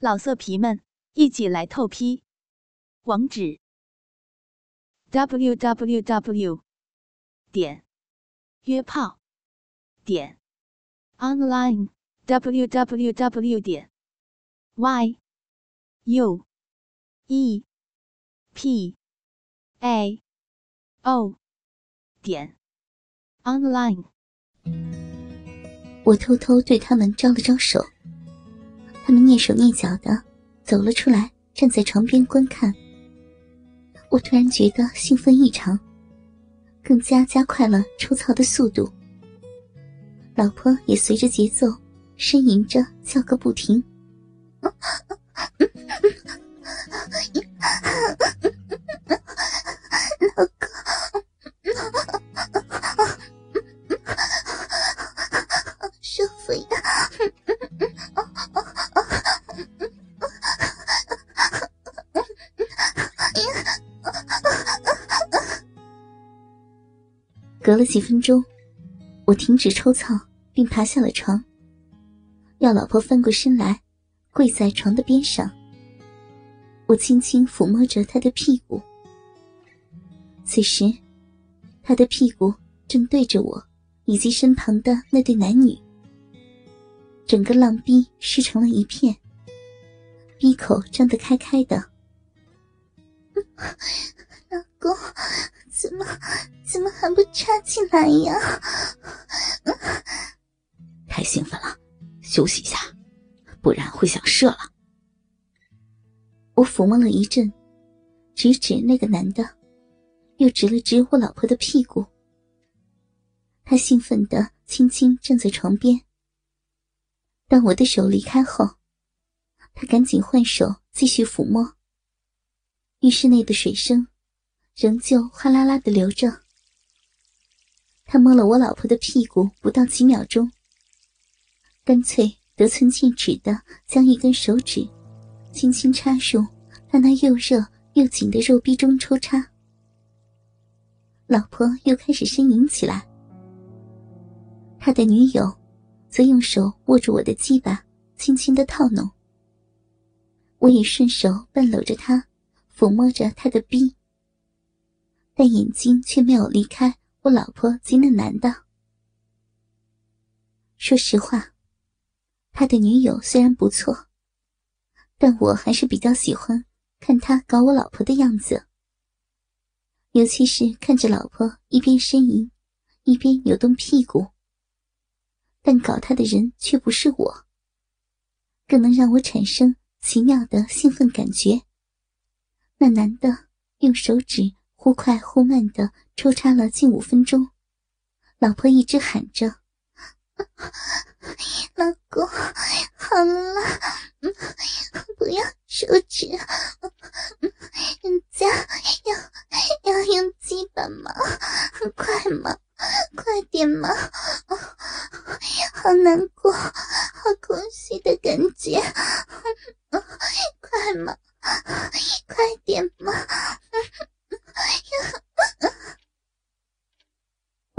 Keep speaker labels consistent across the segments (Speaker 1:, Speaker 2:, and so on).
Speaker 1: 老色皮们，一起来透批！网址：w w w 点约炮点 online w w w 点 y u e p a o 点 online。
Speaker 2: 我偷偷对他们招了招手。他们蹑手蹑脚的走了出来，站在床边观看。我突然觉得兴奋异常，更加加快了抽操的速度。老婆也随着节奏呻吟着叫个不停。老公。隔了几分钟，我停止抽操，并爬下了床，要老婆翻过身来，跪在床的边上。我轻轻抚摸着她的屁股。此时，她的屁股正对着我以及身旁的那对男女，整个浪逼湿成了一片，逼口张得开开的。老公。怎么，怎么还不插进来呀？
Speaker 3: 太兴奋了，休息一下，不然会想射了。
Speaker 2: 我抚摸了一阵，指指那个男的，又指了指我老婆的屁股。他兴奋的轻轻站在床边。当我的手离开后，他赶紧换手继续抚摸。浴室内的水声。仍旧哗啦啦的流着。他摸了我老婆的屁股不到几秒钟，干脆得寸进尺的将一根手指轻轻插入他那又热又紧的肉壁中抽插。老婆又开始呻吟起来，他的女友则用手握住我的鸡巴，轻轻的套弄。我也顺手半搂着他，抚摸着他的逼。但眼睛却没有离开我老婆及那男的。说实话，他的女友虽然不错，但我还是比较喜欢看他搞我老婆的样子。尤其是看着老婆一边呻吟，一边扭动屁股，但搞他的人却不是我，更能让我产生奇妙的兴奋感觉。那男的用手指。忽快忽慢的抽插了近五分钟，老婆一直喊着：“老公，好了，不要手指，人家要要用鸡巴吗？快吗，快点吗，好难过，好空虚的感觉，快吗，快点吗。”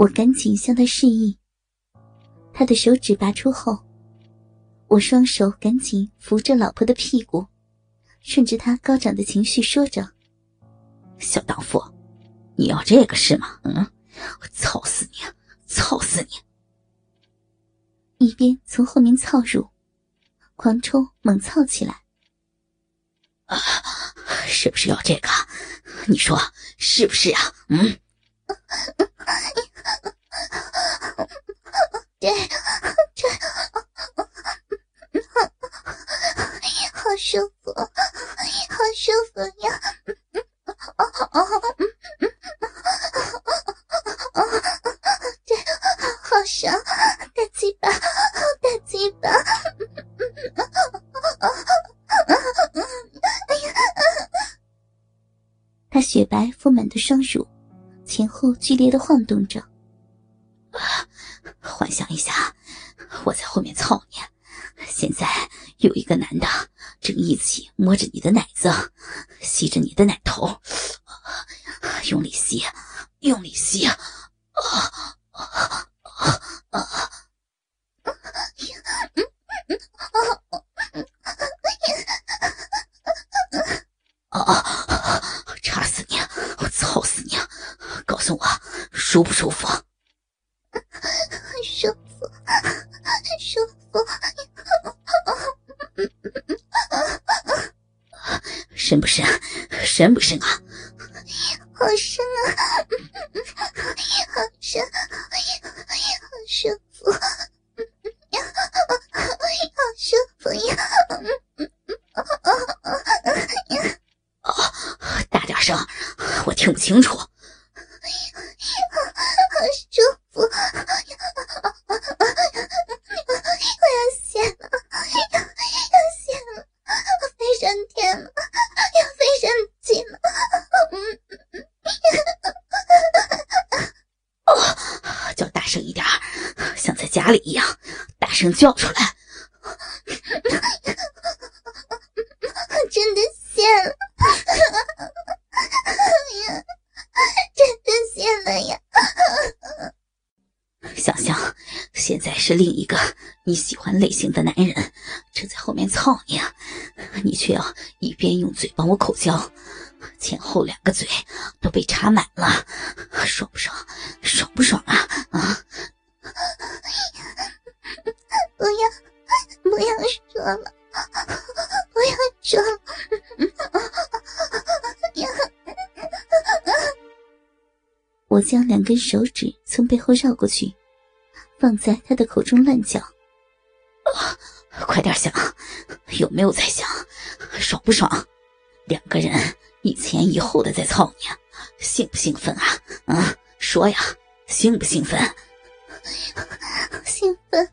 Speaker 2: 我赶紧向他示意。他的手指拔出后，我双手赶紧扶着老婆的屁股，顺着他高涨的情绪说着：“
Speaker 3: 小荡妇，你要这个是吗？嗯，我操死你，操死你！”
Speaker 2: 一边从后面操入，狂抽猛操起来。
Speaker 3: 啊，是不是要这个？你说是不是啊？嗯。
Speaker 2: 对，对，好舒服，好舒服呀！对，好爽，大鸡巴，大鸡巴！哎呀，他雪白丰满的双乳前后剧烈的晃动着。
Speaker 3: 幻想一下，我在后面操你，现在有一个男的正一起摸着你的奶子，吸着你的奶头，用力吸，用力吸，啊啊啊啊！啊！插死你！我操死你！告诉我，舒不舒服？
Speaker 2: 舒服，舒服。
Speaker 3: 深不深？深不深啊？
Speaker 2: 好深啊！好深，好舒服，好舒服呀！
Speaker 3: 大点声，我听不清楚。家里一样，大声叫出来！
Speaker 2: 真的谢了，呀，真的谢了呀！
Speaker 3: 想想，现在是另一个你喜欢类型的男人正在后面操你，你却要一边用嘴帮我口交，前后两个嘴都被插满了，爽不爽？爽不爽啊？啊！
Speaker 2: 不要，不要说了，不要说了！我将两根手指从背后绕过去，放在他的口中乱叫。
Speaker 3: 快点想，有没有在想？爽不爽？两个人一前一后的在操你，兴不兴奋啊？啊，说呀，兴不兴奋？
Speaker 2: 兴奋，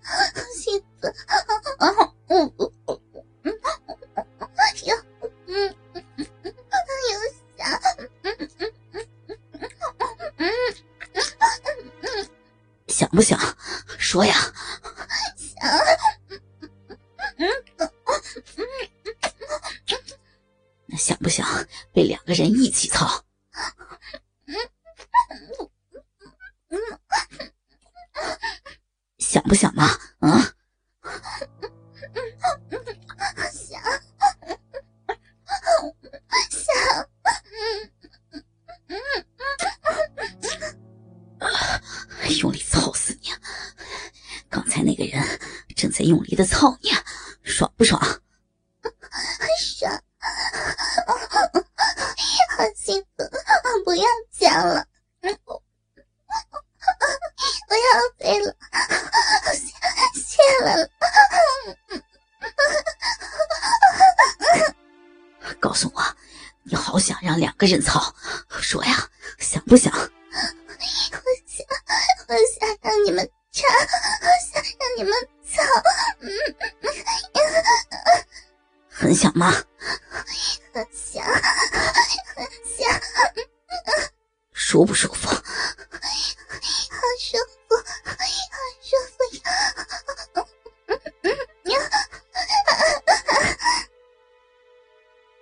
Speaker 2: 兴奋！啊，嗯嗯嗯嗯，有，嗯，有想，嗯嗯嗯
Speaker 3: 嗯嗯，想不想说呀？
Speaker 2: 想，嗯嗯
Speaker 3: 嗯，那想不想被两个人一起操？想不想嘛？啊！
Speaker 2: 想，想，
Speaker 3: 用力操死你！刚才那个人正在用力的操你，个人操，说呀，想不想？
Speaker 2: 我想，我想让你们插，我想让你们操，
Speaker 3: 很想吗？
Speaker 2: 很想，很想，
Speaker 3: 舒不舒服？
Speaker 2: 好舒服，好舒服呀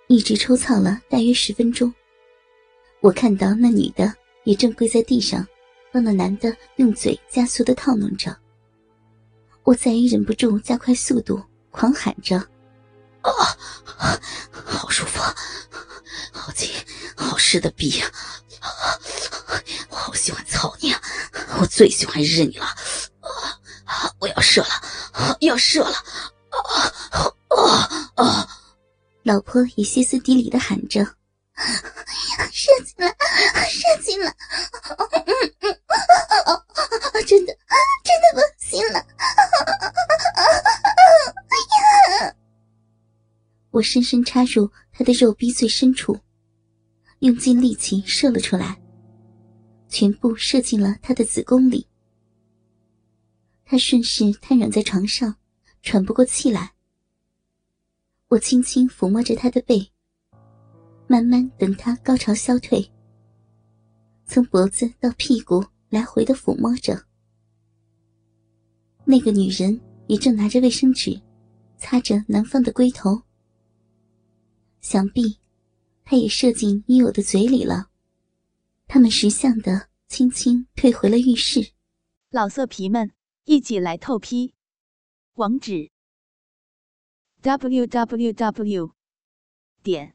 Speaker 2: 一直抽操了大约十分钟，我看到那女的也正跪在地上，帮那男的用嘴加速的套弄着。我再也忍不住加快速度，狂喊着：“
Speaker 3: 啊，好舒服，好紧，好湿的逼呀！我好喜欢操你啊，我最喜欢日你了！啊，我要射了，要射了！啊啊啊！”
Speaker 2: 老婆也歇斯底里的喊着：“射进了，射进了！真的，真的不行了！”我深深插入他的肉壁最深处，用尽力气射了出来，全部射进了他的子宫里。他顺势瘫软在床上，喘不过气来。我轻轻抚摸着他的背，慢慢等他高潮消退，从脖子到屁股来回的抚摸着。那个女人也正拿着卫生纸，擦着男方的龟头。想必，他也射进女友的嘴里了。他们识相的轻轻退回了浴室。
Speaker 1: 老色皮们，一起来透批，网址。www. 点